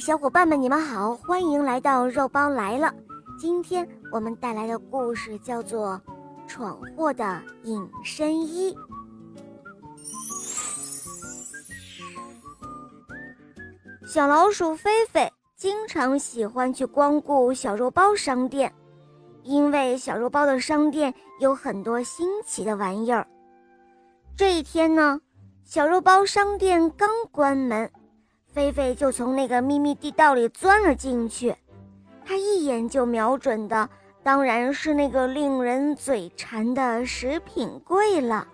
小伙伴们，你们好，欢迎来到肉包来了。今天我们带来的故事叫做《闯祸的隐身衣》。小老鼠菲菲经常喜欢去光顾小肉包商店，因为小肉包的商店有很多新奇的玩意儿。这一天呢，小肉包商店刚关门。菲菲就从那个秘密地道里钻了进去，他一眼就瞄准的当然是那个令人嘴馋的食品柜了。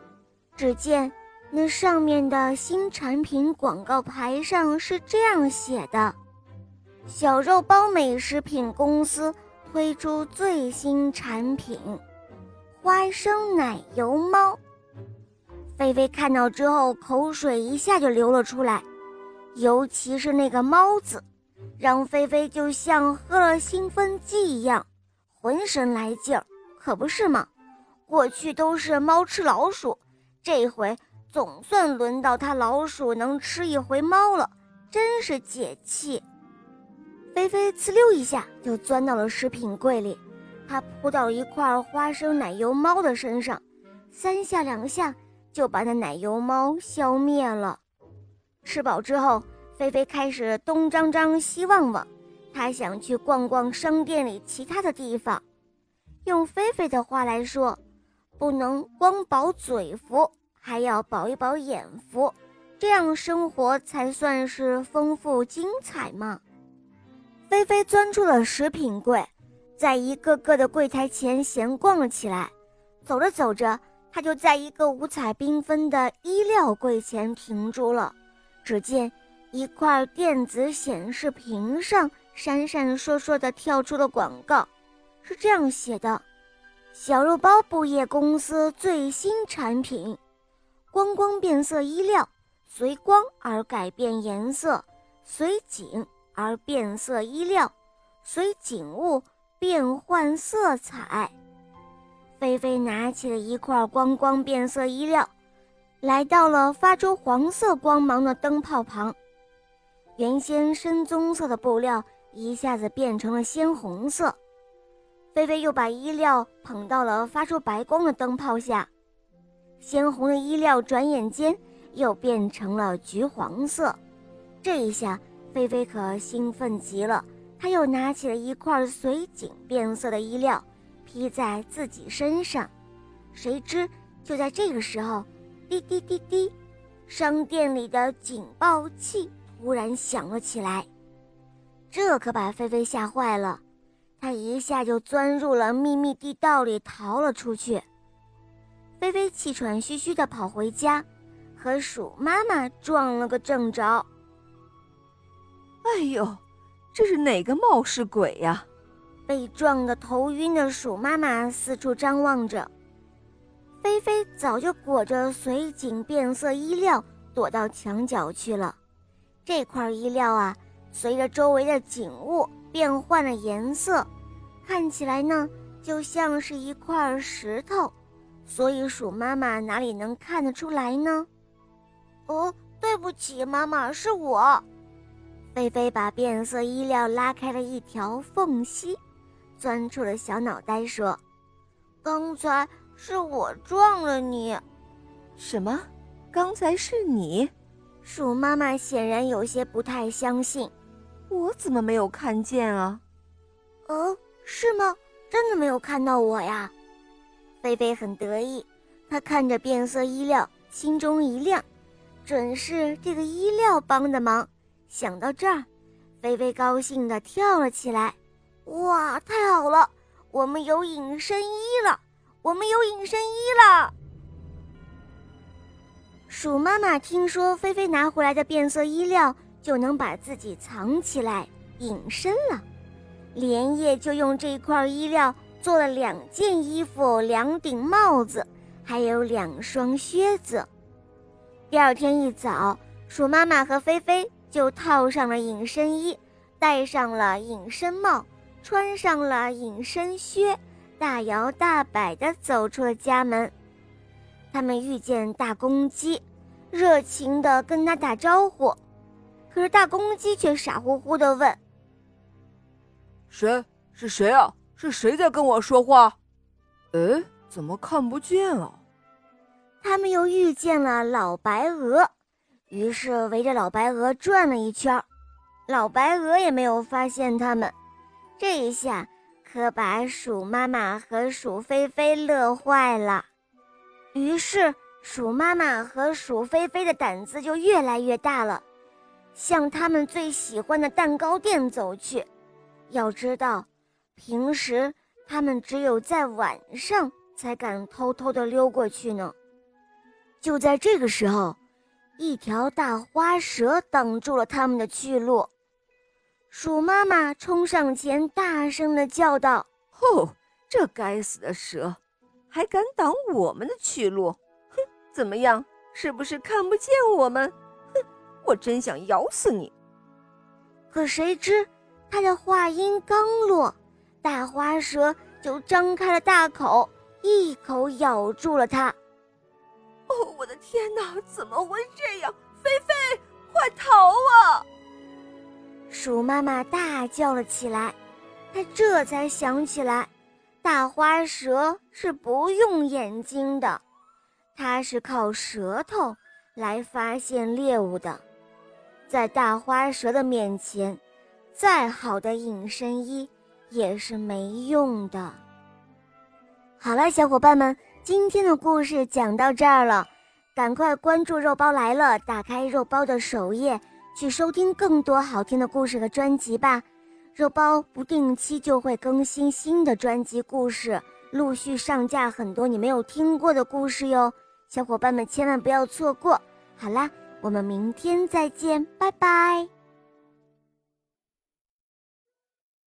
只见那上面的新产品广告牌上是这样写的：“小肉包美食品公司推出最新产品——花生奶油猫。”菲菲看到之后，口水一下就流了出来。尤其是那个猫字，让菲菲就像喝了兴奋剂一样，浑身来劲儿，可不是吗？过去都是猫吃老鼠，这回总算轮到它老鼠能吃一回猫了，真是解气。菲菲呲溜一下就钻到了食品柜里，她扑到一块花生奶油猫的身上，三下两下就把那奶油猫消灭了。吃饱之后，菲菲开始东张张西望望，她想去逛逛商店里其他的地方。用菲菲的话来说，不能光饱嘴福，还要饱一饱眼福，这样生活才算是丰富精彩嘛。菲菲钻出了食品柜，在一个个的柜台前闲逛了起来。走着走着，她就在一个五彩缤纷的衣料柜前停住了。只见一块电子显示屏上闪闪烁烁地跳出了广告，是这样写的：“小肉包布业公司最新产品，光光变色衣料，随光而改变颜色，随景而变色衣料，随景物变换色彩。”菲菲拿起了一块光光变色衣料。来到了发出黄色光芒的灯泡旁，原先深棕色的布料一下子变成了鲜红色。菲菲又把衣料捧到了发出白光的灯泡下，鲜红的衣料转眼间又变成了橘黄色。这一下，菲菲可兴奋极了，她又拿起了一块随景变色的衣料，披在自己身上。谁知就在这个时候。滴滴滴滴，商店里的警报器突然响了起来，这可把菲菲吓坏了。她一下就钻入了秘密地道里，逃了出去。菲菲气喘吁吁地跑回家，和鼠妈妈撞了个正着。哎呦，这是哪个冒失鬼呀？被撞得头晕的鼠妈妈四处张望着。菲菲早就裹着随景变色衣料躲到墙角去了。这块衣料啊，随着周围的景物变换了颜色，看起来呢就像是一块石头，所以鼠妈妈哪里能看得出来呢？哦，对不起，妈妈，是我。菲菲把变色衣料拉开了一条缝隙，钻出了小脑袋说：“刚才。”是我撞了你，什么？刚才是你？鼠妈妈显然有些不太相信，我怎么没有看见啊？哦，是吗？真的没有看到我呀？菲菲很得意，她看着变色衣料，心中一亮，准是这个衣料帮的忙。想到这儿，菲菲高兴地跳了起来。哇，太好了，我们有隐身衣了！我们有隐身衣了。鼠妈妈听说菲菲拿回来的变色衣料就能把自己藏起来隐身了，连夜就用这块衣料做了两件衣服、两顶帽子，还有两双靴子。第二天一早，鼠妈妈和菲菲就套上了隐身衣，戴上了隐身帽，穿上了隐身靴。大摇大摆地走出了家门，他们遇见大公鸡，热情地跟他打招呼：“可是大公鸡却傻乎乎的问：“谁？是谁啊？是谁在跟我说话？哎，怎么看不见啊？”他们又遇见了老白鹅，于是围着老白鹅转了一圈，老白鹅也没有发现他们。这一下可把鼠妈妈和鼠菲菲乐坏了，于是鼠妈妈和鼠菲菲的胆子就越来越大了，向他们最喜欢的蛋糕店走去。要知道，平时他们只有在晚上才敢偷偷的溜过去呢。就在这个时候，一条大花蛇挡住了他们的去路。鼠妈妈冲上前，大声的叫道：“吼，这该死的蛇，还敢挡我们的去路！哼，怎么样？是不是看不见我们？哼，我真想咬死你！”可谁知，他的话音刚落，大花蛇就张开了大口，一口咬住了它。哦，我的天哪！怎么会这样？菲菲，快逃啊！鼠妈妈大叫了起来。她这才想起来，大花蛇是不用眼睛的，它是靠舌头来发现猎物的。在大花蛇的面前，再好的隐身衣也是没用的。好了，小伙伴们。今天的故事讲到这儿了，赶快关注“肉包来了”，打开肉包的首页去收听更多好听的故事和专辑吧。肉包不定期就会更新新的专辑故事，陆续上架很多你没有听过的故事哟，小伙伴们千万不要错过。好啦，我们明天再见，拜拜。